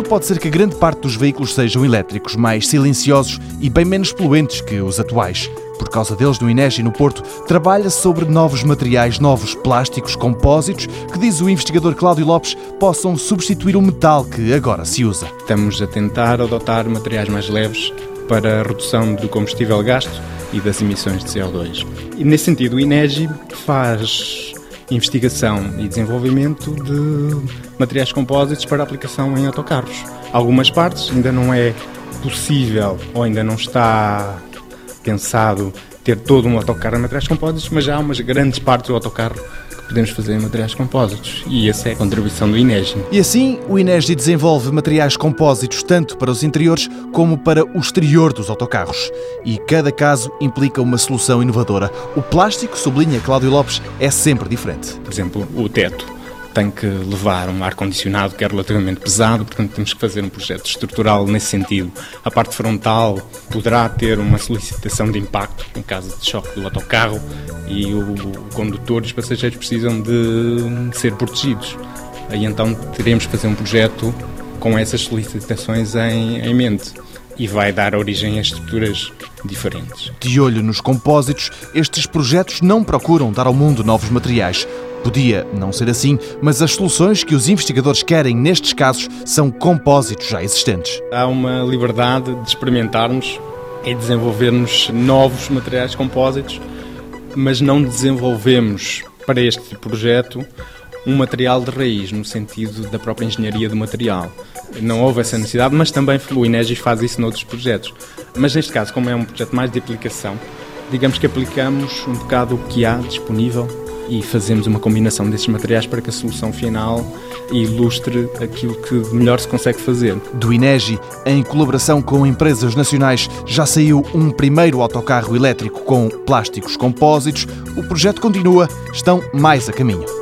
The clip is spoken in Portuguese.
pode ser que grande parte dos veículos sejam elétricos, mais silenciosos e bem menos poluentes que os atuais. Por causa deles, no INEGI no Porto, trabalha sobre novos materiais, novos plásticos, compósitos, que diz o investigador Cláudio Lopes, possam substituir o metal que agora se usa. Estamos a tentar adotar materiais mais leves para a redução do combustível gasto e das emissões de CO2. E nesse sentido, o INEGI faz investigação e desenvolvimento de materiais compósitos para aplicação em autocarros. Algumas partes ainda não é possível ou ainda não está pensado ter todo um autocarro em materiais compósitos, mas já há umas grandes partes do autocarro podemos fazer em materiais compósitos. E essa é a contribuição do INEGI. E assim, o INEGI desenvolve materiais compósitos tanto para os interiores como para o exterior dos autocarros. E cada caso implica uma solução inovadora. O plástico, sublinha Cláudio Lopes, é sempre diferente. Por exemplo, o teto tem que levar um ar-condicionado que é relativamente pesado, portanto temos que fazer um projeto estrutural nesse sentido. A parte frontal poderá ter uma solicitação de impacto em caso de choque do autocarro e o, condutor e os passageiros precisam de ser protegidos. Aí então teremos que fazer um projeto com essas solicitações em, em mente e vai dar origem a estruturas diferentes. De olho nos compósitos, estes projetos não procuram dar ao mundo novos materiais. Podia não ser assim, mas as soluções que os investigadores querem nestes casos são compósitos já existentes. Há uma liberdade de experimentarmos e desenvolvermos novos materiais compósitos, mas não desenvolvemos para este projeto um material de raiz, no sentido da própria engenharia do material. Não houve essa necessidade, mas também o Inegis faz isso noutros projetos. Mas neste caso, como é um projeto mais de aplicação, digamos que aplicamos um bocado o que há disponível e fazemos uma combinação desses materiais para que a solução final ilustre aquilo que melhor se consegue fazer. Do INEGI, em colaboração com empresas nacionais, já saiu um primeiro autocarro elétrico com plásticos compósitos. O projeto continua, estão mais a caminho.